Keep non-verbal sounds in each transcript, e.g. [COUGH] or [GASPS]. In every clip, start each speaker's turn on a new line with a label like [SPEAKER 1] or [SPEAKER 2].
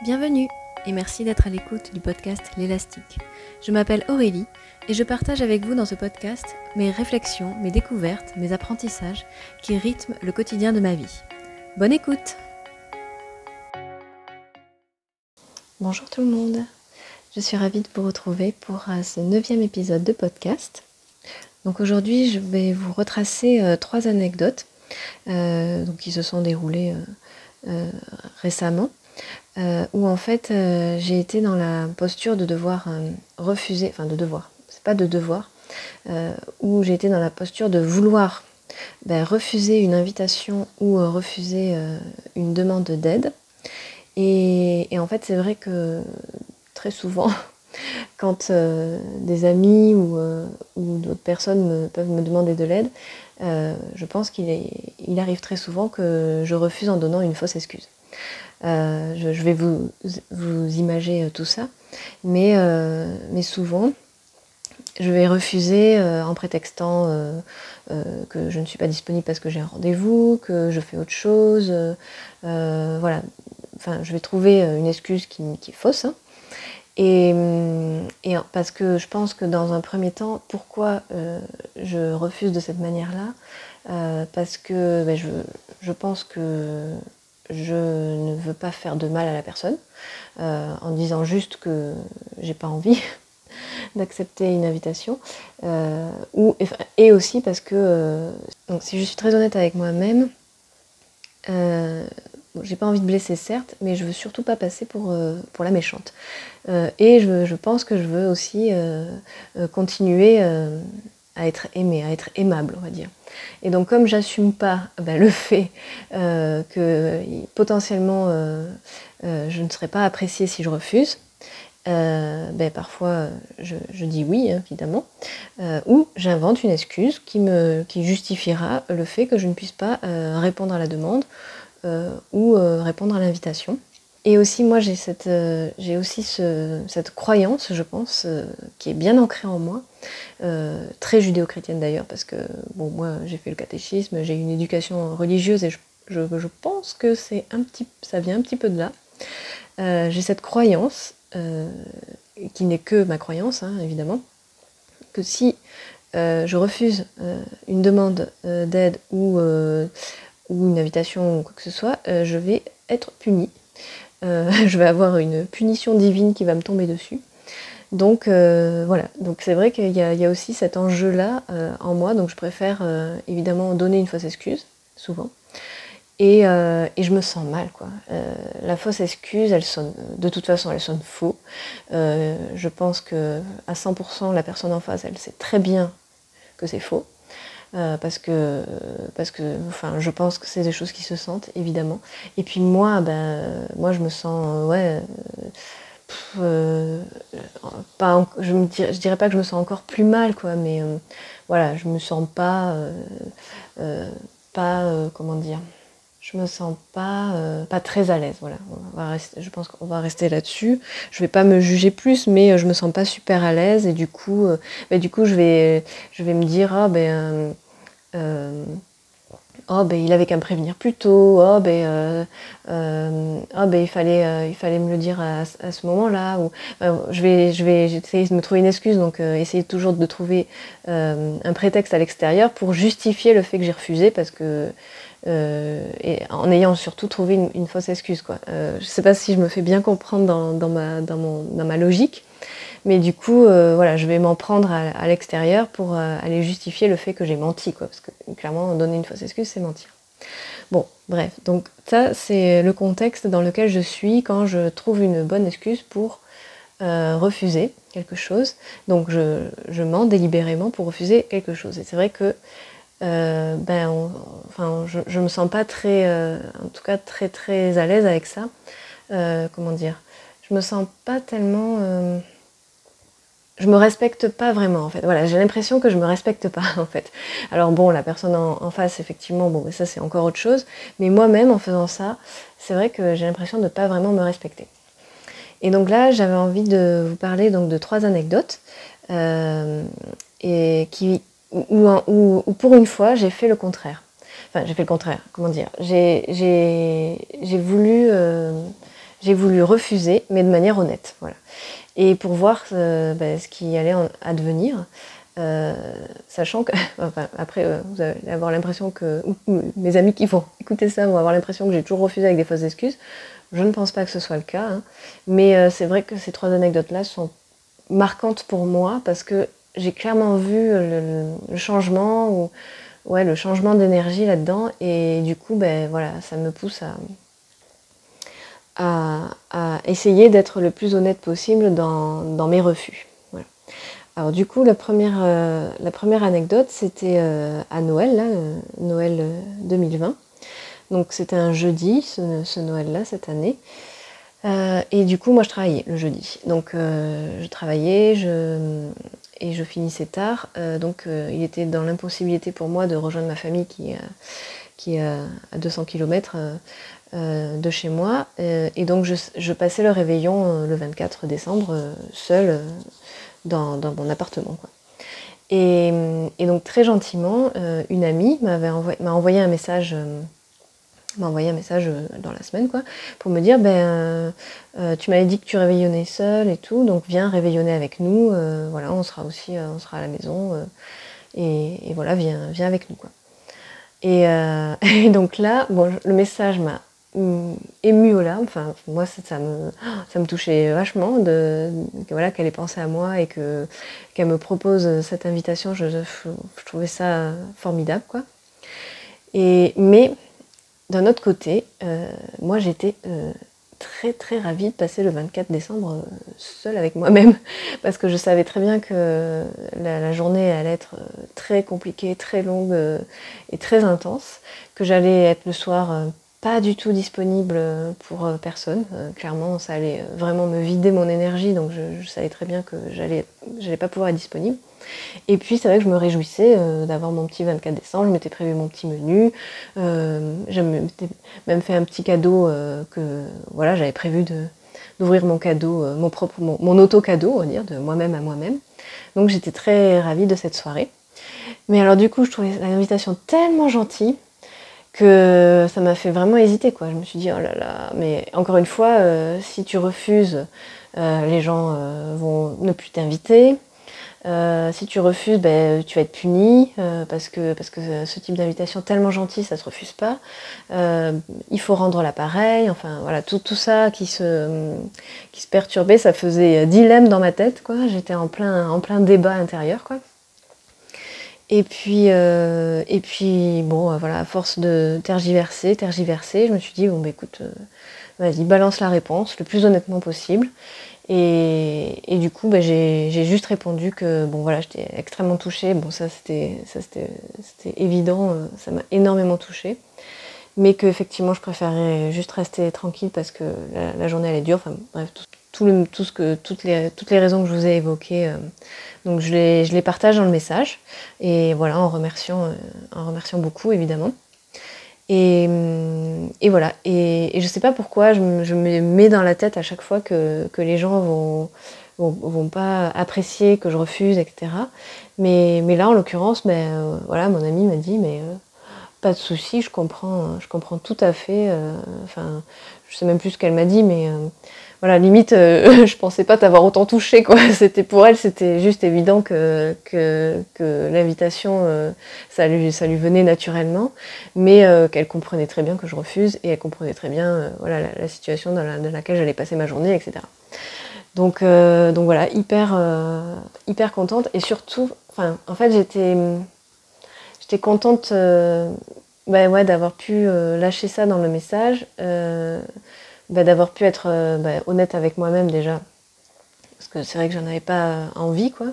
[SPEAKER 1] Bienvenue et merci d'être à l'écoute du podcast L'élastique. Je m'appelle Aurélie et je partage avec vous dans ce podcast mes réflexions, mes découvertes, mes apprentissages qui rythment le quotidien de ma vie. Bonne écoute Bonjour tout le monde, je suis ravie de vous retrouver pour euh, ce neuvième épisode de podcast. Donc aujourd'hui je vais vous retracer euh, trois anecdotes euh, qui se sont déroulées récemment euh, où en fait euh, j'ai été dans la posture de devoir euh, refuser, enfin de devoir, c'est pas de devoir, où j'ai été dans la posture de vouloir ben, refuser une invitation ou refuser une demande d'aide. Et, en fait c'est vrai que très souvent, [LAUGHS] quand des amis ou, d'autres personnes peuvent me demander de l'aide, je pense qu'il arrive très souvent que je refuse en donnant une fausse excuse. Euh, je, vais vous, vous imager euh, tout ça. Mais, euh, mais souvent, je vais refuser en prétextant que je ne suis pas disponible parce que j'ai un rendez-vous, que je fais autre chose. voilà. Enfin, je vais trouver une excuse qui, est fausse. Hein. Et, et, parce que je pense que dans un premier temps, pourquoi je refuse de cette manière-là? Parce que ben, je, je, pense que je ne veux pas faire de mal à la personne, euh, en disant juste que j'ai pas envie [LAUGHS] d'accepter une invitation, euh, ou, et aussi parce que, euh, donc si je suis très honnête avec moi-même, j'ai pas envie de blesser certes, mais je veux surtout pas passer pour, pour la méchante. et je, je, pense que je veux aussi continuer à être aimée, à être aimable, on va dire. Et donc comme j'assume pas ben, le fait euh, que potentiellement euh, euh, je ne serai pas appréciée si je refuse, ben, parfois je, dis oui évidemment, ou j'invente une excuse qui, me, qui justifiera le fait que je ne puisse pas répondre à la demande ou répondre à l'invitation. Et aussi, moi, j'ai cette, euh, j'ai aussi cette croyance, je pense, euh, qui est bien ancrée en moi, euh, très judéo-chrétienne d'ailleurs, parce que, bon, moi, j'ai fait le catéchisme, j'ai une éducation religieuse et je, je, pense que c'est un petit, ça vient un petit peu de là. j'ai cette croyance, qui n'est que ma croyance, hein, évidemment, que si je refuse une demande d'aide ou, ou une invitation ou quoi que ce soit, je vais être punie euh, [LAUGHS] je vais avoir une punition divine qui va me tomber dessus. Donc euh, voilà, donc c'est vrai qu'il y, a aussi cet enjeu-là euh, en moi, donc je préfère évidemment donner une fausse excuse, souvent. Et, je me sens mal, quoi. la fausse excuse, elle sonne, de toute façon, elle sonne faux. je pense que à 100%, la personne en face, elle sait très bien que c'est faux. Euh, parce que parce que enfin je pense que c'est des choses qui se sentent évidemment. Et puis moi ben moi je me sens ouais euh, pas dirais, je dirais pas que je me sens encore plus mal quoi mais euh, voilà je me sens pas pas comment dire je me sens pas, pas très à l'aise. Voilà, je pense qu'on va rester là-dessus. Je vais pas me juger plus, mais je me sens pas super à l'aise et du coup, bah, du coup, je vais, je vais me dire ah ben euh, oh ben il avait qu'à me prévenir plus tôt, oh ben, euh, euh, oh, ben il, fallait, il fallait me le dire à, ce moment-là, ou je vais, je vais essayer de me trouver une excuse, donc essayer toujours de trouver un prétexte à l'extérieur pour justifier le fait que j'ai refusé, parce que en ayant surtout trouvé une, fausse excuse. Quoi. je sais pas si je me fais bien comprendre dans, ma, dans, mon, dans ma logique, mais du coup, euh, voilà, je vais m'en prendre à, l'extérieur pour euh, aller justifier le fait que j'ai menti, quoi. Parce que clairement, donner une fausse excuse, c'est mentir. Bon, bref, donc ça, c'est le contexte dans lequel je suis quand je trouve une bonne excuse pour euh, refuser quelque chose. Donc je, mens délibérément pour refuser quelque chose. Et c'est vrai que ben, enfin, je, je me sens pas très, en tout cas très très à l'aise avec ça. comment dire? Je me sens pas tellement je me respecte pas vraiment en fait. Voilà, j'ai l'impression que je me respecte pas [LAUGHS] en fait. Alors bon, la personne en, face, effectivement, bon, ça c'est encore autre chose. Mais moi-même, en faisant ça, c'est vrai que j'ai l'impression de pas vraiment me respecter. Et donc là, j'avais envie de vous parler donc de trois anecdotes euh, et qui où, pour une fois j'ai fait le contraire. Enfin, j'ai fait le contraire. Comment dire? J'ai voulu euh, j'ai voulu refuser, mais de manière honnête. Voilà. Et pour voir ben, ce qui allait advenir. Euh, sachant que, [LAUGHS] après, euh, vous allez avoir l'impression que, mes amis qui vont [LAUGHS] écouter ça vont avoir l'impression que j'ai toujours refusé avec des fausses excuses. Je ne pense pas que ce soit le cas, hein. mais euh, c'est vrai que ces trois anecdotes-là sont marquantes pour moi parce que j'ai clairement vu le, changement ou ouais, le changement d'énergie là-dedans et du coup, ben voilà, ça me pousse à, à, essayer d'être le plus honnête possible dans, mes refus. Alors du coup, la première, euh, anecdote, c'était euh, à Noël, euh, Noël 2020. Donc c'était un jeudi, ce, Noël-là, cette année. et du coup, moi, je travaillais le jeudi. Donc je travaillais et je finissais tard. donc il était dans l'impossibilité pour moi de rejoindre ma famille qui, qui est à 200 km de chez moi. et donc je, passais le réveillon le 24 décembre seule dans, mon appartement. Et, donc très gentiment, euh, une amie m'avait m'a envoyé un message, euh, m'a envoyé un message euh, dans la semaine quoi, pour me dire ben tu m'avais dit que tu réveillonnais seule et tout, donc viens réveillonner avec nous, voilà, on sera aussi, on sera à la maison et, voilà, viens, viens avec nous quoi. Et, [LAUGHS] et donc là, bon, le message m'a émue aux larmes. Enfin, moi, ça, me, [GASPS] ça me touchait vachement de, voilà, qu'elle ait pensé à moi et que, qu'elle me propose cette invitation. Je, trouvais ça formidable. Quoi. Et, mais d'un autre côté, euh, moi, j'étais euh, très très ravie de passer le 24 décembre euh, seule avec moi-même [LAUGHS] parce que je savais très bien que la, la journée allait être très compliquée, très longue et très intense, que j'allais être le soir pas du tout disponible pour euh, personne. Euh, clairement, ça allait euh, vraiment me vider mon énergie, donc je, savais très bien que j'allais, j'allais pas pouvoir être disponible. Et puis c'est vrai que je me réjouissais d'avoir mon petit 24 décembre, je m'étais prévu mon petit menu, euh, j'avais même fait un petit cadeau que voilà, j'avais prévu d'ouvrir mon cadeau, mon propre, mon, auto-cadeau, on va dire, de moi-même à moi-même. Donc j'étais très ravie de cette soirée. Mais alors du coup, je trouvais l'invitation tellement gentille que ça m'a fait vraiment hésiter quoi. Je me suis dit oh là là, mais encore une fois, euh, si tu refuses, euh, les gens euh, vont ne plus t'inviter. Si tu refuses, ben, tu vas être puni parce que parce que ce type d'invitation tellement gentil, ça se refuse pas. il faut rendre l'appareil. Enfin voilà, tout, tout ça qui se qui se perturbait, ça faisait dilemme dans ma tête quoi. J'étais en plein en plein débat intérieur quoi. Et puis, euh, et puis bon, euh, voilà, à force de tergiverser, tergiverser, je me suis dit, bon, bah, écoute, euh, vas-y, balance la réponse le plus honnêtement possible. Et, du coup, bah, j'ai juste répondu que, bon, voilà, j'étais extrêmement touchée. Bon, ça, c'était évident, ça m'a énormément touchée. Mais qu'effectivement, je préférais juste rester tranquille parce que la, journée, elle est dure. Enfin, bref, tout, le, tout ce que, toutes, les, toutes les raisons que je vous ai évoquées donc je les, je les partage dans le message, et voilà, en remerciant, euh, en remerciant beaucoup évidemment. Et, hum, et voilà, et, et, je sais pas pourquoi je me, je me, mets dans la tête à chaque fois que, que les gens vont, vont, vont, pas apprécier, que je refuse, etc. Mais, mais là, en l'occurrence, ben, euh, voilà, mon ami m'a dit, mais euh, pas de souci, je comprends, je comprends tout à fait. enfin, je sais même plus ce qu'elle m'a dit, mais voilà, limite, euh, [LAUGHS] je pensais pas t'avoir autant touché, quoi. [LAUGHS] C'était pour elle, c'était juste évident que, l'invitation, euh, ça, lui, venait naturellement, mais euh, qu'elle comprenait très bien que je refuse et elle comprenait très bien, voilà, la, situation dans, laquelle j'allais passer ma journée, etc. Donc, voilà, hyper, contente et surtout, enfin, en fait, j'étais, contente, bah ouais, d'avoir pu lâcher ça dans le message. Bah, d'avoir pu être euh, bah, honnête avec moi-même déjà, parce que c'est vrai que j'en avais pas envie, quoi,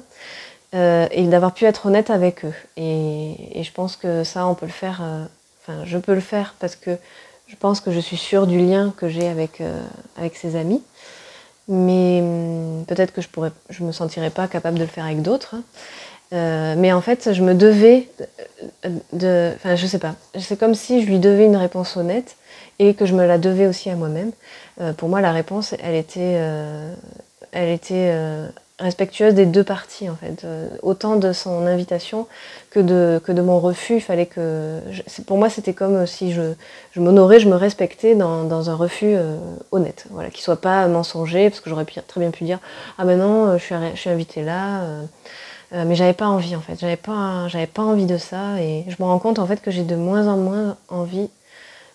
[SPEAKER 1] euh, et d'avoir pu être honnête avec eux. Et, je pense que ça, on peut le faire, euh, enfin, je peux le faire parce que je pense que je suis sûre du lien que j'ai avec, avec ces amis. Mais hum, peut-être que je pourrais, je me sentirais pas capable de le faire avec d'autres. Hein. mais en fait, je me devais de, enfin, je sais pas. C'est comme si je lui devais une réponse honnête et que je me la devais aussi à moi-même. Euh, pour moi, la réponse, elle était, euh, elle était euh, respectueuse des deux parties en fait, autant de son invitation que de, que de mon refus. Il fallait que, pour moi, c'était comme si je, je m'honorais, je me respectais dans, dans un refus honnête, voilà, qui soit pas mensonger, parce que j'aurais très bien pu dire ah ben non, je suis, je suis invitée là. mais j'avais pas envie en fait, j'avais pas, j'avais pas envie de ça et je me rends compte en fait que j'ai de moins en moins envie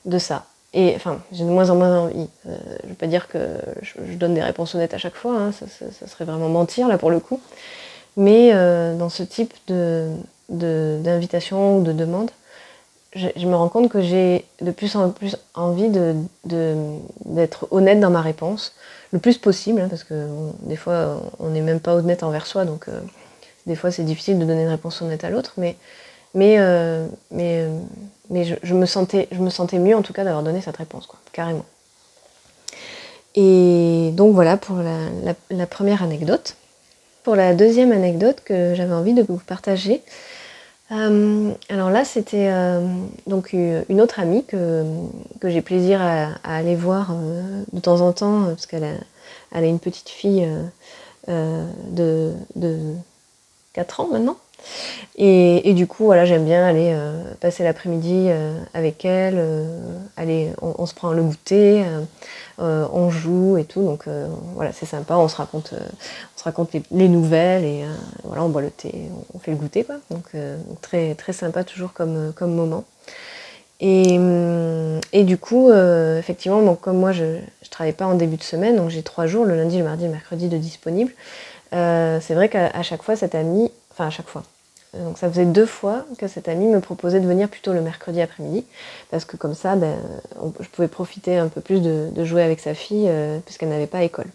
[SPEAKER 1] de ça. Et enfin, j'ai de moins en moins envie. Euh, je ne veux pas dire que je, donne des réponses honnêtes à chaque fois, hein, ça, serait vraiment mentir là pour le coup. Mais euh, dans ce type d'invitation ou de demande, je, me rends compte que j'ai de plus en plus envie d'être honnête dans ma réponse, le plus possible, hein, parce que des fois on n'est même pas honnête envers soi, donc euh, des fois c'est difficile de donner une réponse honnête à l'autre, mais, mais, mais mais je, me sentais, je me sentais mieux en tout cas d'avoir donné cette réponse, quoi, carrément. Et donc voilà pour la, première anecdote. Pour la deuxième anecdote que j'avais envie de vous partager, euh, alors là c'était euh, donc une autre amie que, que j'ai plaisir à, aller voir euh, de temps en temps parce qu'elle a, elle a une petite fille de, de 4 ans maintenant. Et, du coup, voilà, j'aime bien aller euh, passer l'après-midi euh, avec elle, euh, aller, on, se prend le goûter, on joue et tout, donc voilà, c'est sympa, on se raconte, on se raconte les, nouvelles et voilà, on boit le thé, on fait le goûter, quoi. Donc très, très sympa toujours comme, comme moment. Et, et du coup, effectivement, donc, comme moi je ne travaille pas en début de semaine, donc j'ai trois jours, le lundi, le mardi, le mercredi de disponible, c'est vrai qu'à chaque fois, cette amie enfin à chaque fois. Donc ça faisait deux fois que cette amie me proposait de venir plutôt le mercredi après-midi, parce que comme ça, ben, je pouvais profiter un peu plus de, jouer avec sa fille, euh, puisqu'elle n'avait pas école.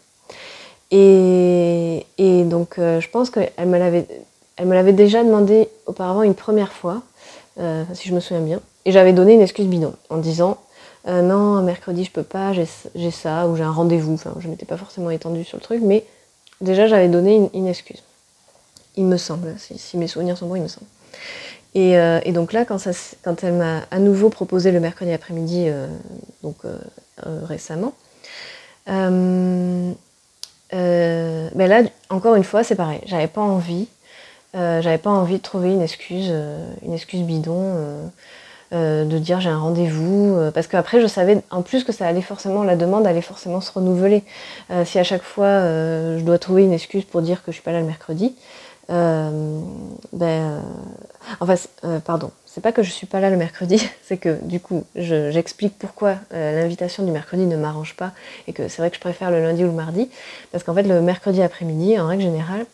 [SPEAKER 1] Et, donc euh, je pense qu'elle me l'avait, elle me l'avait déjà demandé auparavant une première fois, euh, si je me souviens bien, et j'avais donné une excuse bidon en disant non, mercredi je peux pas, j'ai, ça, ou j'ai un rendez-vous. Enfin, je m'étais pas forcément étendue sur le truc, mais déjà j'avais donné une excuse il me semble, si, mes souvenirs sont bons, il me semble. Et, euh, donc là, quand, elle m'a à nouveau proposé le mercredi après-midi, euh, donc euh, récemment, ben là, encore une fois, c'est pareil. J'avais pas envie, j'avais pas envie de trouver une excuse, une excuse bidon. de dire j'ai un rendez-vous, parce qu'après je savais en plus que ça allait forcément, la demande allait forcément se renouveler. si à chaque fois je dois trouver une excuse pour dire que je suis pas là le mercredi, euh, ben, euh, enfin, euh, pardon, c'est pas que je suis pas là le mercredi, [LAUGHS] c'est que du coup, j'explique pourquoi l'invitation du mercredi ne m'arrange pas et que c'est vrai que je préfère le lundi ou le mardi, parce qu'en fait, le mercredi après-midi, en règle générale,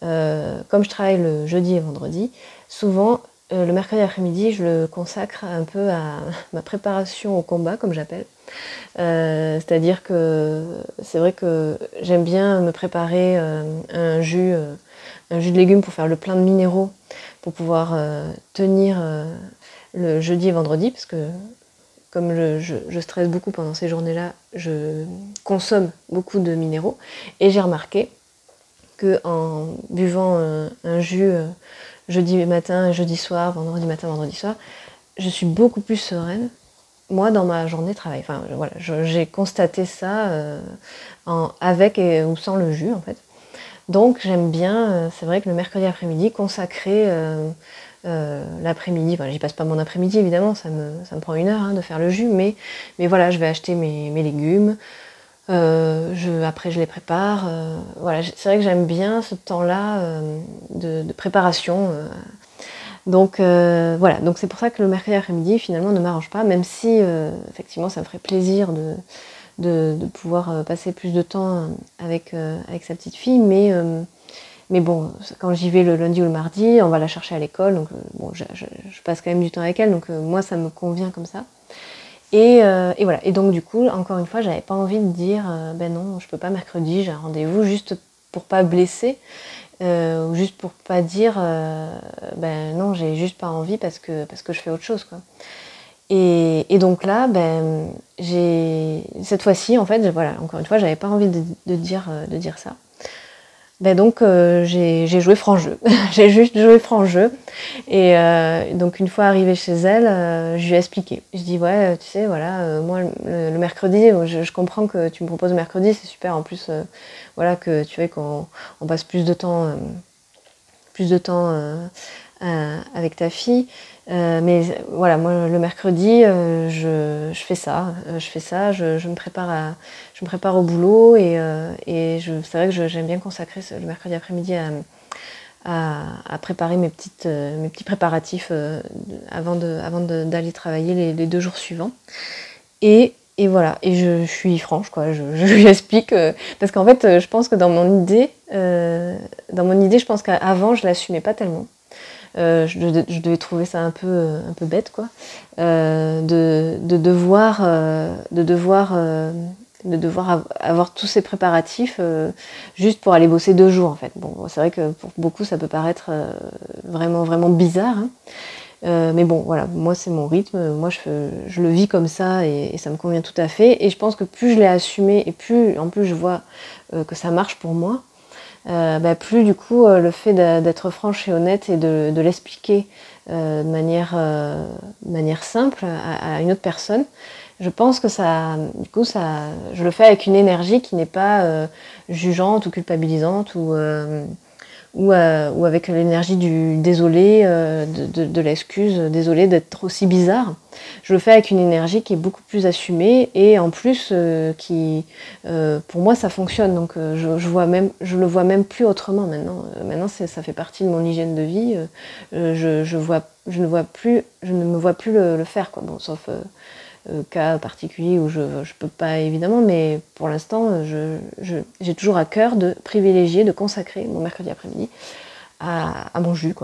[SPEAKER 1] comme je travaille le jeudi et vendredi, souvent le mercredi après-midi, je le consacre un peu à [LAUGHS] ma préparation au combat, comme j'appelle. C'est-à-dire que c'est vrai que j'aime bien me préparer un jus un jus de légumes pour faire le plein de minéraux, pour pouvoir euh, tenir euh, le jeudi et vendredi, parce que comme je, stresse beaucoup pendant ces journées-là, je consomme beaucoup de minéraux. Et j'ai remarqué que en buvant euh, un jus jeudi matin, jeudi soir, vendredi matin, vendredi soir, je suis beaucoup plus sereine, moi, dans ma journée de travail. Enfin, voilà, j'ai constaté ça avec et, ou sans le jus, en fait. Donc j'aime bien, euh, c'est vrai que le mercredi après-midi, consacrer euh, euh, l'après-midi, voilà, j'y passe pas mon après-midi évidemment, ça me, ça me, prend une heure hein, de faire le jus, mais, mais voilà, je vais acheter mes, légumes, je, après je les prépare. voilà, c'est vrai que j'aime bien ce temps-là de, préparation. Donc voilà, donc c'est pour ça que le mercredi après-midi finalement ne m'arrange pas, même si effectivement ça me ferait plaisir de de, pouvoir euh, passer plus de temps euh, avec, euh, avec sa petite fille. Mais, mais bon, quand j'y vais le lundi ou le mardi, on va la chercher à l'école. Donc bon, je, passe quand même du temps avec elle. Donc moi, ça me convient comme ça. Et, et, voilà. Et donc du coup, encore une fois, j'avais pas envie de dire ben non, je peux pas mercredi, j'ai un rendez-vous, juste pour pas blesser, ou juste pour pas dire ben non, j'ai juste pas envie parce que parce que je fais autre chose quoi. Et, donc là, ben, j'ai cette fois-ci, en fait, voilà, encore une fois, j'avais pas envie de, dire, euh, de dire ça. Ben donc euh, j'ai joué franc jeu. [LAUGHS] j'ai juste joué franc jeu. Et euh, donc une fois arrivée chez elle, euh, je lui ai expliqué. Je dis ouais, tu sais, voilà, moi le, mercredi, je, comprends que tu me proposes le mercredi, c'est super. En plus, voilà que tu vois qu'on on passe plus de temps, plus de temps avec ta fille. Euh, mais voilà, moi le mercredi, euh, je, je, fais ça, euh, je fais ça, je, me prépare je me prépare au boulot et, c'est vrai que j'aime bien consacrer le mercredi après-midi à, préparer mes, petits préparatifs avant d'aller travailler les, deux jours suivants. Et, voilà, et je, suis franche, quoi, je, je [LAUGHS] lui explique, parce qu'en fait, je pense que dans mon idée, dans mon idée, je pense qu'avant, je l'assumais pas tellement. Euh, je, devais trouver ça un peu, un peu bête, quoi, euh, de, de, devoir, euh, de devoir, de devoir avoir tous ces préparatifs juste pour aller bosser deux jours, en fait. Bon, c'est vrai que pour beaucoup, ça peut paraître vraiment, vraiment bizarre. Hein. mais bon, voilà, moi c'est mon rythme, moi je, je, le vis comme ça et, et, ça me convient tout à fait. Et je pense que plus je l'ai assumé et plus en plus je vois que ça marche pour moi, euh, bah, plus du coup euh, le fait d'être franche et honnête et de, l'expliquer euh, de manière, manière simple à, une autre personne, je pense que ça, du coup, ça, je le fais avec une énergie qui n'est pas jugeante ou culpabilisante ou ou, euh, ou avec l'énergie du désolé, euh, de, l'excuse, désolé d'être aussi bizarre. Je le fais avec une énergie qui est beaucoup plus assumée et en plus euh, qui, pour moi, ça fonctionne. Donc je, vois même, je le vois même plus autrement maintenant. maintenant, ça fait partie de mon hygiène de vie. je, ne vois plus, je ne me vois plus le, le faire, quoi. Bon, sauf cas particulier où je ne peux pas évidemment, mais pour l'instant, j'ai toujours à cœur de privilégier, de consacrer mon mercredi après-midi à, mon jus.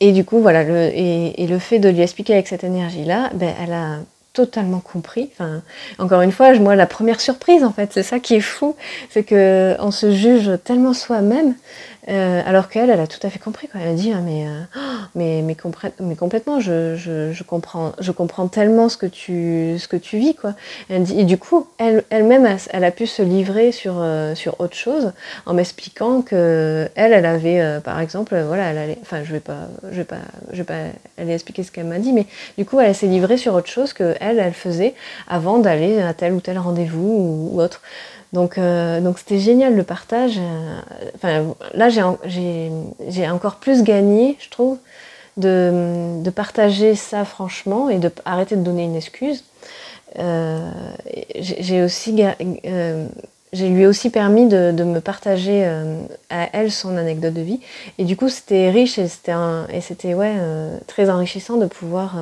[SPEAKER 1] Et du coup, voilà, le, et, le fait de lui expliquer avec cette énergie-là, ben, elle a totalement compris. Enfin, encore une fois, moi, la première surprise, en fait, c'est ça qui est fou, c'est que on se juge tellement soi-même euh, alors qu'elle, elle a tout à fait compris. Quoi. Elle a dit ah, mais, euh, mais, mais, mais, complètement, je, je, je, comprends, je comprends tellement ce que tu, ce que tu vis. Quoi. Elle dit, et du coup, elle, elle-même, elle, a pu se livrer sur, euh, sur autre chose en m'expliquant que elle, elle avait, par exemple, voilà, elle allait, enfin, je vais pas, je vais pas, je vais pas aller expliquer ce qu'elle m'a dit, mais du coup, elle s'est livrée sur autre chose que elle, elle faisait avant d'aller à tel ou tel rendez-vous ou autre. Donc, euh, donc c'était génial le partage. Euh, enfin, là, j'ai encore plus gagné, je trouve, de, partager ça franchement et de de donner une excuse. Euh, j'ai aussi, j'ai lui aussi permis de, me partager à elle son anecdote de vie. Et du coup, c'était riche et c'était très enrichissant de pouvoir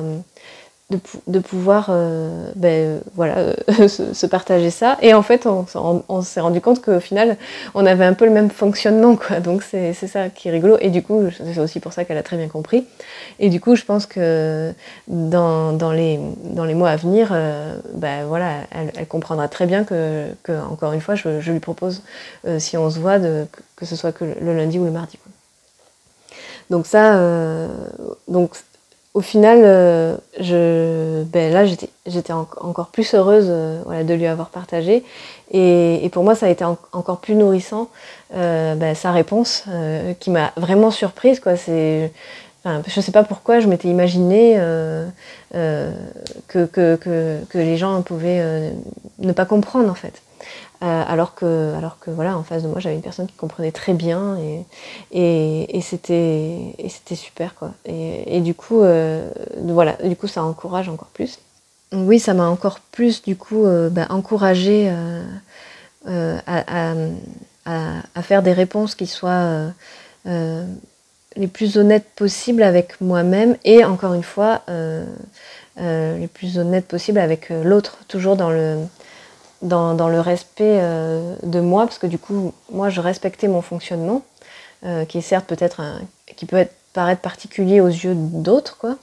[SPEAKER 1] de, pouvoir euh, ben, voilà, euh, [LAUGHS] se, partager ça. Et en fait, on, s'est rendu compte qu'au final, on avait un peu le même fonctionnement. Quoi. Donc c'est ça qui est rigolo. Et du coup, c'est aussi pour ça qu'elle a très bien compris. Et du coup, je pense que dans, dans, les, dans les mois à venir, euh, ben, voilà, elle, comprendra très bien que, encore une fois, je, lui propose, si on se voit, que ce soit que le lundi ou le mardi. Donc ça, donc au final, euh, je, ben là, j'étais encore plus heureuse euh, de lui avoir partagé. Et, pour moi, ça a été encore plus nourrissant, euh, ben, sa réponse, qui m'a vraiment surprise. Quoi. Enfin, je ne sais pas pourquoi, je m'étais imaginé que, que, que, que, les gens pouvaient ne pas comprendre, en fait. Euh, alors que, voilà, en face de moi, j'avais une personne qui comprenait très bien et, c'était super quoi. Et, du coup, euh, voilà, du coup, ça encourage encore plus. Oui, ça m'a encore plus du coup euh, bah, encouragé à, à, à, faire des réponses qui soient les plus honnêtes possibles avec moi-même et encore une fois les plus honnêtes possibles avec l'autre, toujours dans le dans, le respect euh, de moi, parce que du coup, moi, je respectais mon fonctionnement, euh, qui est certes peut-être qui peut être, paraître particulier aux yeux d'autres, quoi.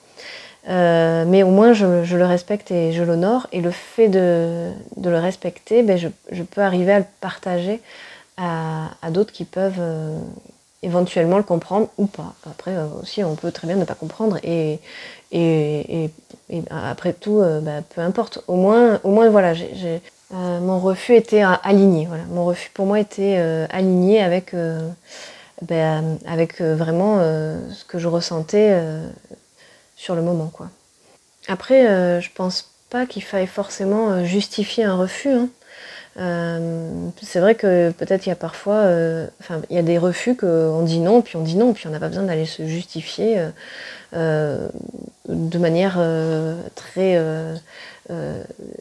[SPEAKER 1] Euh, mais au moins, je, le respecte et je l'honore. Et le fait de, le respecter, ben, je, peux arriver à le partager à, d'autres qui peuvent éventuellement le comprendre ou pas. Après aussi, on peut très bien ne pas comprendre et, et, après tout, bah, peu importe. Au moins, au moins voilà, j'ai mon refus était aligné. Voilà. Mon refus pour moi était aligné avec, ben, avec vraiment ce que je ressentais sur le moment. Quoi. Après, je pense pas qu'il faille forcément justifier un refus. Hein. Euh, c'est vrai que peut-être il y a parfois, euh, enfin il y a des refus qu'on dit non, puis on dit non, puis on n'a pas besoin d'aller se justifier euh, de manière très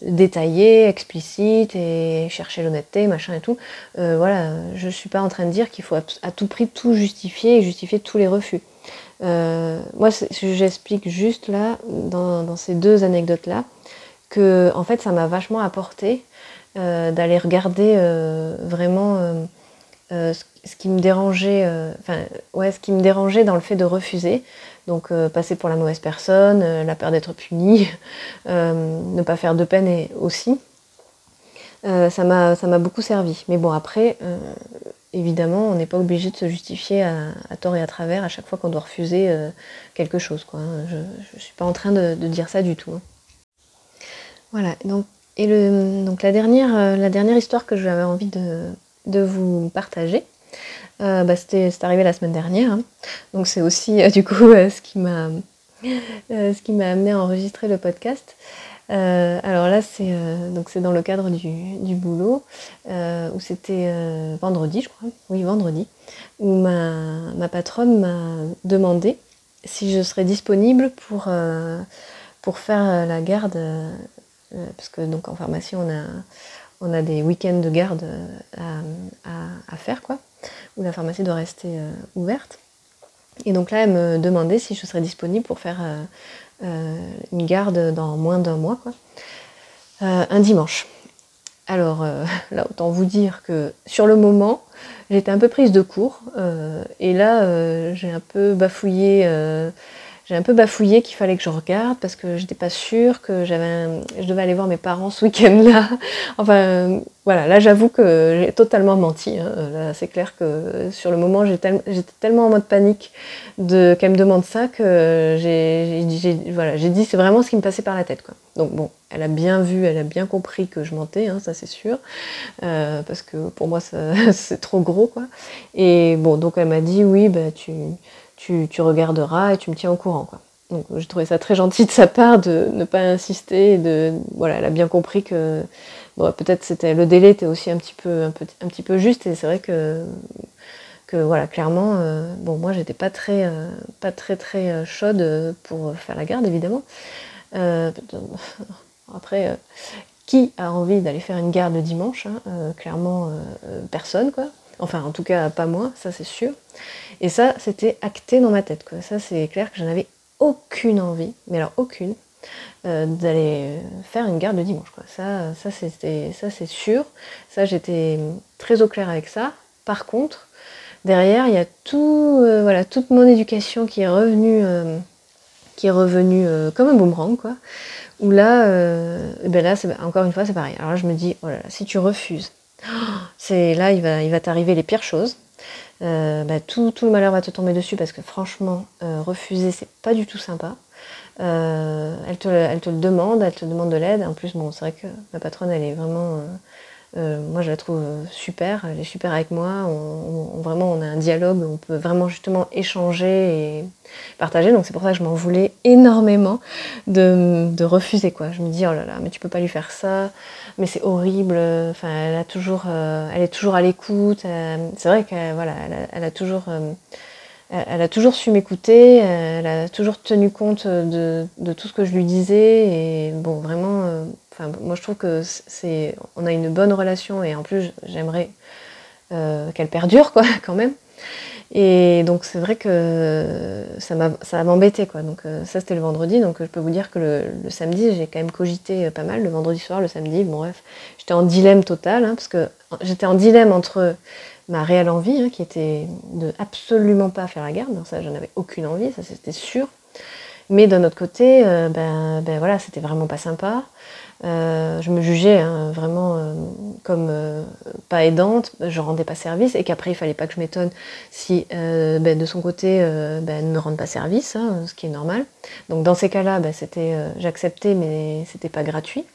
[SPEAKER 1] détaillée, explicite et chercher l'honnêteté, machin et tout. voilà, je suis pas en train de dire qu'il faut à tout prix tout justifier et justifier tous les refus. moi, j'explique juste là, dans, ces deux anecdotes-là, que en fait, ça m'a vachement apporté euh, d'aller regarder euh, vraiment euh, ce, qui me dérangeait, ce qui me dérangeait dans le fait de refuser. Donc passer pour la mauvaise personne, la peur d'être puni, [LAUGHS] ne pas faire de peine et aussi. ça m'a beaucoup servi. Mais bon après, évidemment, on n'est pas obligé de se justifier à, tort et à travers à chaque fois qu'on doit refuser quelque chose. Hein. Je ne suis pas en train de, dire ça du tout. Hein. Voilà, donc et donc euh, la dernière histoire que j'avais envie de, vous partager, euh, bah c'était arrivé la semaine dernière. Hein. Donc c'est aussi euh, du coup [LAUGHS] ce qui m'a ce amené à enregistrer le podcast. alors là c'est c'est dans le cadre du, boulot où c'était vendredi je crois, oui vendredi, où ma, ma patronne m'a demandé si je serais disponible pour pour faire la garde euh, parce que donc en pharmacie, on a, on a des week-ends de garde euh, à, faire, quoi, où la pharmacie doit rester euh, ouverte. Et donc là, elle me demandait si je serais disponible pour faire une garde dans moins d'un mois, quoi, un dimanche. Alors [LAUGHS] là, autant vous dire que sur le moment, j'étais un peu prise de court, et là, j'ai un peu bafouillé j'ai un peu bafouillé qu'il fallait que je regarde parce que j'étais pas sûre que j'avais je devais aller voir mes parents ce week-end-là. [LAUGHS] Enfin voilà, là j'avoue que j'ai totalement menti. Hein. Là c'est clair que sur le moment j'étais tellement en mode panique de qu'elle me demande ça que j'ai voilà, dit c'est vraiment ce qui me passait par la tête quoi. Donc bon, elle a bien vu, elle a bien compris que je mentais, hein, ça c'est sûr, euh, parce que pour moi [LAUGHS] c'est trop gros quoi. Et bon donc elle m'a dit oui bah tu tu, regarderas et tu me tiens au courant. Quoi. Donc j'ai trouvé ça très gentil de sa part de ne pas insister. De, voilà, elle a bien compris que peut-être c'était le délai était aussi un petit peu, un, un petit peu juste et c'est vrai que, que voilà, clairement, euh, bon moi j'étais pas très, euh, pas très très euh, chaude pour faire la garde évidemment. après, qui a envie d'aller faire une garde le dimanche hein, Clairement personne quoi. Enfin, en tout cas, pas moi, ça c'est sûr. Et ça, c'était acté dans ma tête. Ça, c'est clair que je n'avais aucune envie, mais alors aucune, euh, d'aller faire une garde le dimanche. Ça, ça, c'était, ça c'est sûr. Ça, j'étais très au clair avec ça. Par contre, derrière, il y a tout, euh, voilà, toute mon éducation qui est revenue, euh, qui est revenue comme un boomerang, quoi. Où là, ben là, encore une fois, c'est pareil. Alors là, je me dis, oh si tu refuses là, il va, il va t'arriver les pires choses. Euh, bah, tout, le malheur va te tomber dessus parce que franchement, euh, refuser, c'est pas du tout sympa. Euh, elle, te, elle, te, le demande, elle te demande de l'aide. En plus, bon, c'est vrai que ma patronne, elle est vraiment euh, moi, je la trouve super. Elle est super avec moi. On, vraiment, on a un dialogue. On peut vraiment justement échanger et partager. Donc, c'est pour ça que je m'en voulais énormément de, refuser. Quoi. Je me dis, oh là là, mais tu peux pas lui faire ça. Mais c'est horrible. Enfin, elle a toujours, euh, elle est toujours à l'écoute. Euh, c'est vrai qu'elle voilà, elle a, toujours elle a toujours su m'écouter, elle a toujours tenu compte de, de, tout ce que je lui disais et bon vraiment moi, je trouve que c'est, on a une bonne relation et en plus, j'aimerais euh, qu'elle perdure, quoi, [LAUGHS] quand même. Et donc, c'est vrai que ça m'a, ça m'embêté, quoi. Donc, euh, ça, c'était le vendredi. Donc, je peux vous dire que le, samedi, j'ai quand même cogité pas mal. Le vendredi soir, le samedi, bon, bref, j'étais en dilemme total, hein, parce que j'étais en dilemme entre ma réelle envie, hein, qui était de absolument pas faire la garde. Ça, j'en avais aucune envie, ça, c'était sûr. Mais d'un autre côté, euh, ben, ben voilà, c'était vraiment pas sympa. Je me jugeais hein, vraiment comme pas aidante, je rendais pas service et qu'après il fallait pas que je m'étonne si ben, de son côté ben, elle ne me rende pas service, hein, ce qui est normal. Donc dans ces cas-là, ben, c'était j'acceptais mais c'était pas gratuit.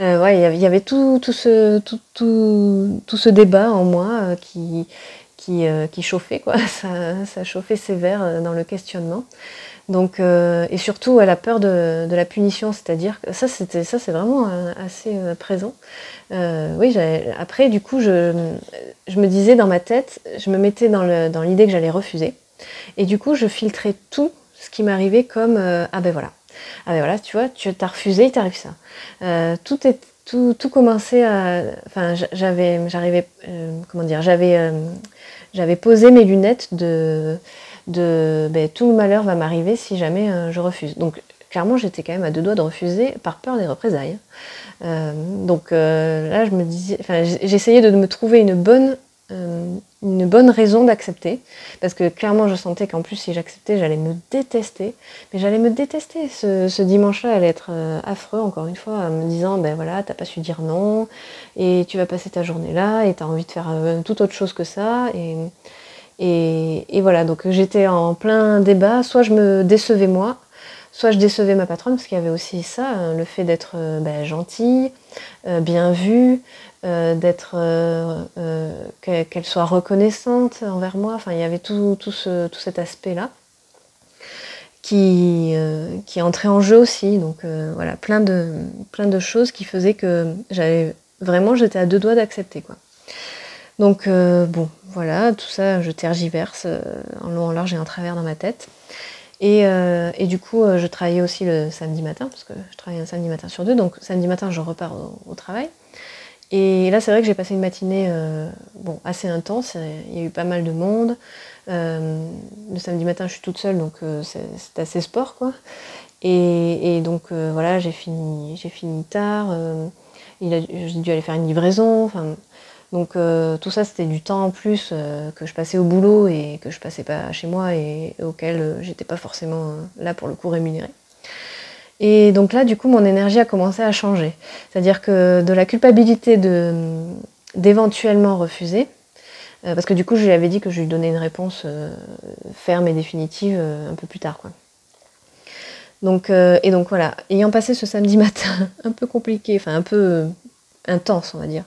[SPEAKER 1] ouais, il y avait tout, tout, ce, tout, tout, tout, ce débat en moi qui, qui, qui, chauffait, quoi. [LAUGHS] Ça, ça, chauffait sévère dans le questionnement. Donc, euh, et surtout, elle a peur de, la punition, c'est-à-dire que ça, c'était, ça, c'est vraiment euh, assez euh, présent. oui, après, du coup, je, je, me disais dans ma tête, je me mettais dans, le, dans l'idée que j'allais refuser, et du coup, je filtrais tout ce qui m'arrivait comme ah ben voilà, ah ben voilà, tu vois, tu t'as refusé, il t'arrive ça. tout est tout, tout commençait à, enfin, j'avais, j'arrivais, comment dire, j'avais, j'avais posé mes lunettes de de ben, tout malheur va m'arriver si jamais euh, je refuse. Donc clairement j'étais quand même à deux doigts de refuser par peur des représailles. Euh, donc euh, là je me disais, j'essayais de me trouver une bonne une bonne raison d'accepter, parce que clairement je sentais qu'en plus si j'acceptais j'allais me détester, mais j'allais me détester. Ce, dimanche-là allait être affreux encore une fois, en me disant ben voilà t'as pas su dire non, et tu vas passer ta journée là, et t'as envie de faire tout autre chose que ça, et et, voilà, donc j'étais en plein débat, soit je me décevais moi, soit je décevais ma patronne, parce qu'il y avait aussi ça, hein, le fait d'être euh, ben, gentille, euh, bien vue, euh, d'être qu'elle soit reconnaissante envers moi. Enfin, il y avait tout, tout, ce, tout cet aspect-là qui, qui entrait en jeu aussi. Donc voilà, plein de, plein de choses qui faisaient que j'avais vraiment j'étais à deux doigts d'accepter quoi. Donc bon, voilà, tout ça, je tergiverse euh, en long, en large et en travers dans ma tête. Et, euh, du coup, euh, je travaillais aussi le samedi matin, parce que je travaille un samedi matin sur deux, donc samedi matin, je repars au, travail. Et là, c'est vrai que j'ai passé une matinée assez intense, il y a eu pas mal de monde. le samedi matin, je suis toute seule, donc c'est assez sport, quoi. Et, donc, voilà, j'ai fini, fini tard. j'ai dû aller faire une livraison. Donc euh, tout ça, c'était du temps en plus euh, que je passais au boulot et que je passais pas chez moi et, auquel euh, j'étais pas forcément là pour le coup rémunérée. Et donc là, du coup, mon énergie a commencé à changer. C'est-à-dire que de la culpabilité d'éventuellement refuser, parce que du coup, je lui avais dit que je lui donnais une réponse ferme et définitive un peu plus tard. Donc, et donc voilà, ayant passé ce samedi [LAUGHS] matin un peu compliqué, enfin un peu intense, on va dire,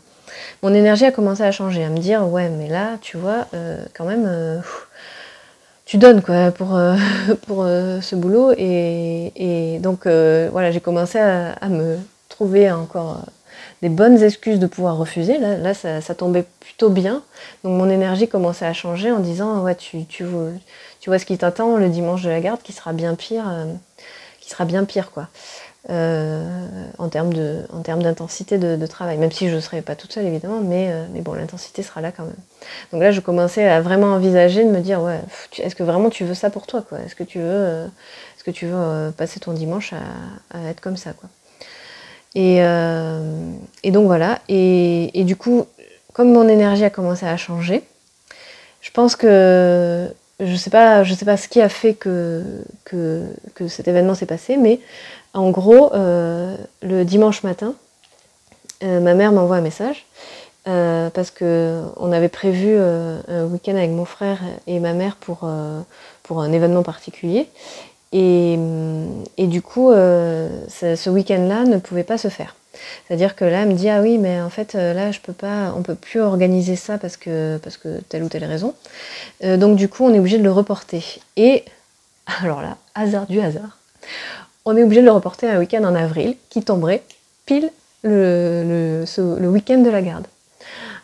[SPEAKER 1] mon énergie a commencé à changer, à me dire ouais mais là tu vois euh, quand même euh, tu donnes quoi pour, euh, [LAUGHS] ce boulot et, donc voilà j'ai commencé à, me trouver encore des bonnes excuses de pouvoir refuser. Là, là ça, tombait plutôt bien. Donc mon énergie commençait à changer en disant ouais tu, tu, vois, tu vois ce qui t'attend le dimanche de la garde qui sera bien pire, qui sera bien pire quoi. Euh, en termes d'intensité de, travail, même si je ne serai pas toute seule évidemment, mais, euh, mais bon, l'intensité sera là quand même. Donc là, je commençais à vraiment envisager de me dire, ouais, est-ce que vraiment tu veux ça pour toi, Est-ce que tu veux, euh, est-ce que tu veux passer ton dimanche à, être comme ça, quoi? Et, et, donc voilà, et, et, du coup, comme mon énergie a commencé à changer, je pense que je sais pas, je sais pas ce qui a fait que, que, que cet événement s'est passé, mais en gros, euh, le dimanche matin, euh, ma mère m'envoie un message euh, parce qu'on avait prévu un week-end avec mon frère et ma mère pour, un événement particulier. Et, du coup, ce, week-end-là ne pouvait pas se faire. C'est-à-dire que là, elle me dit ah oui, mais en fait là, je peux pas, on peut plus organiser ça parce que parce que telle ou telle raison. donc du coup, on est obligé de le reporter. Et [LAUGHS] alors là, hasard du hasard, on est obligé de le reporter à un week-end en avril qui tomberait pile le, week-end de la garde.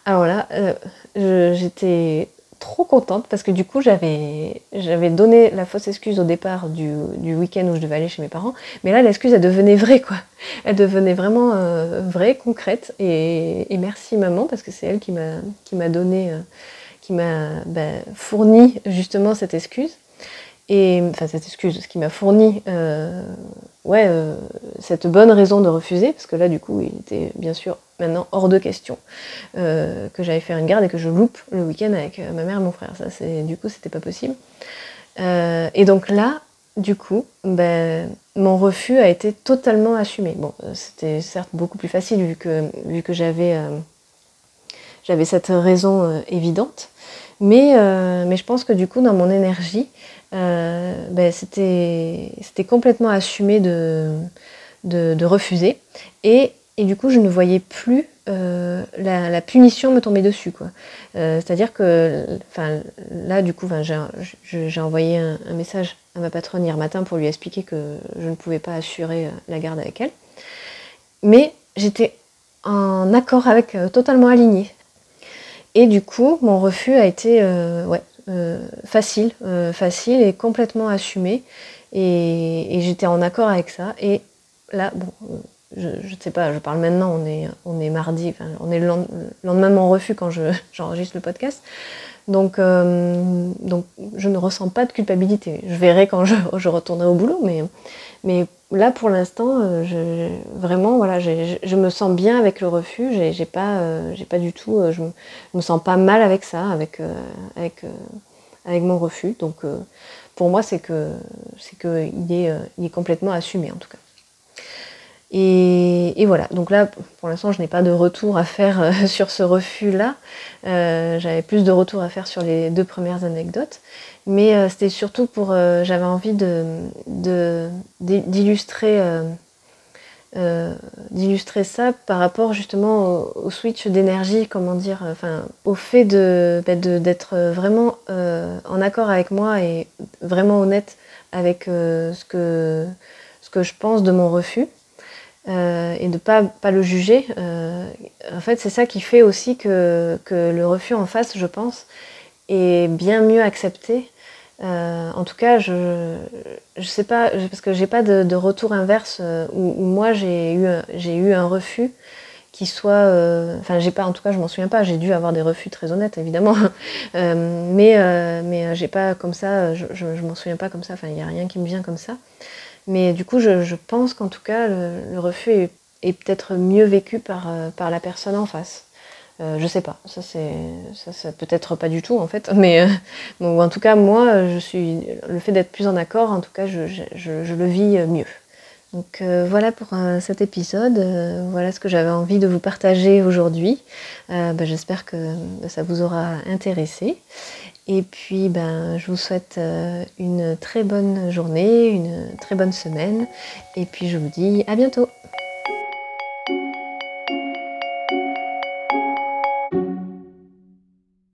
[SPEAKER 1] Alors là, euh, j'étais trop contente parce que du coup j'avais donné la fausse excuse au départ du, week-end où je devais aller chez mes parents, mais là l'excuse elle devenait vraie quoi. Elle devenait vraiment euh, vraie, concrète et, merci maman parce que c'est elle qui m'a donné, euh, qui m'a bah, fourni justement cette excuse. Et enfin, cette excuse, ce qui m'a fourni euh, ouais, euh, cette bonne raison de refuser, parce que là, du coup, il était bien sûr maintenant hors de question euh, que j'allais faire une garde et que je loupe le week-end avec ma mère et mon frère. Ça, c'est du coup, c'était pas possible. et donc là, du coup, ben, mon refus a été totalement assumé. Bon, c'était certes beaucoup plus facile vu que, vu que j'avais j'avais cette raison évidente. Mais, mais je pense que du coup, dans mon énergie, ben, c'était complètement assumé de, de, refuser. Et, et, du coup, je ne voyais plus euh, la, punition me tomber dessus. Euh, c'est-à-dire que là, du coup, j'ai envoyé un, message à ma patronne hier matin pour lui expliquer que je ne pouvais pas assurer euh, la garde avec elle. Mais j'étais en accord avec, totalement alignée. Et du coup, mon refus a été facile, facile et complètement assumé. Et, et j'étais en accord avec ça. Et là, bon, je ne sais pas, je parle maintenant, on est, mardi, on est le lendemain de mon refus quand [LAUGHS] j'enregistre le podcast. Donc, euh, donc je ne ressens pas de culpabilité. Je verrai quand je, [LAUGHS] retournerai au boulot, mais, là pour l'instant, euh, vraiment, voilà, je, me sens bien avec le refus. J'ai euh, pas du tout, je me, me sens pas mal avec ça, avec, mon refus. Donc pour moi, c'est que est complètement assumé en tout cas. Et, voilà, donc là, pour l'instant, je n'ai pas de retour à faire euh, [LAUGHS] sur ce refus-là. Euh, j'avais plus de retour à faire sur les deux premières anecdotes. Mais euh, c'était surtout pour... J'avais envie d'illustrer d'illustrer ça par rapport justement au, switch d'énergie, comment dire, enfin, au fait bah, d'être vraiment en accord avec moi et vraiment honnête avec ce, que, ce que je pense de mon refus. Euh, et de ne pas, pas le juger. Euh, en fait, c'est ça qui fait aussi que, que, le refus en face, je pense, est bien mieux accepté. Euh, en tout cas, je ne sais pas, parce que j'ai pas de, retour inverse où, moi j'ai eu, eu un refus qui soit. Enfin, j'ai pas, en tout cas, je m'en souviens pas, j'ai dû avoir des refus très honnêtes, évidemment. [LAUGHS] mais mais j'ai pas comme ça, je, je, je m'en souviens pas comme ça, enfin, il n'y a rien qui me vient comme ça. Mais du coup, je, pense qu'en tout cas, le, refus est, peut-être mieux vécu par, euh, par la personne en face. Euh, je sais pas, ça c'est ça, peut-être pas du tout en fait, [LAUGHS] mais euh, en tout cas moi je suis le fait d'être plus en accord, en tout cas je, le vis mieux. Donc voilà pour cet épisode, voilà ce que j'avais envie de vous partager aujourd'hui. Bah, j'espère que ça vous aura intéressé. Et puis, ben, je vous souhaite euh, une très bonne journée, une très bonne semaine. Et puis, je vous dis à bientôt.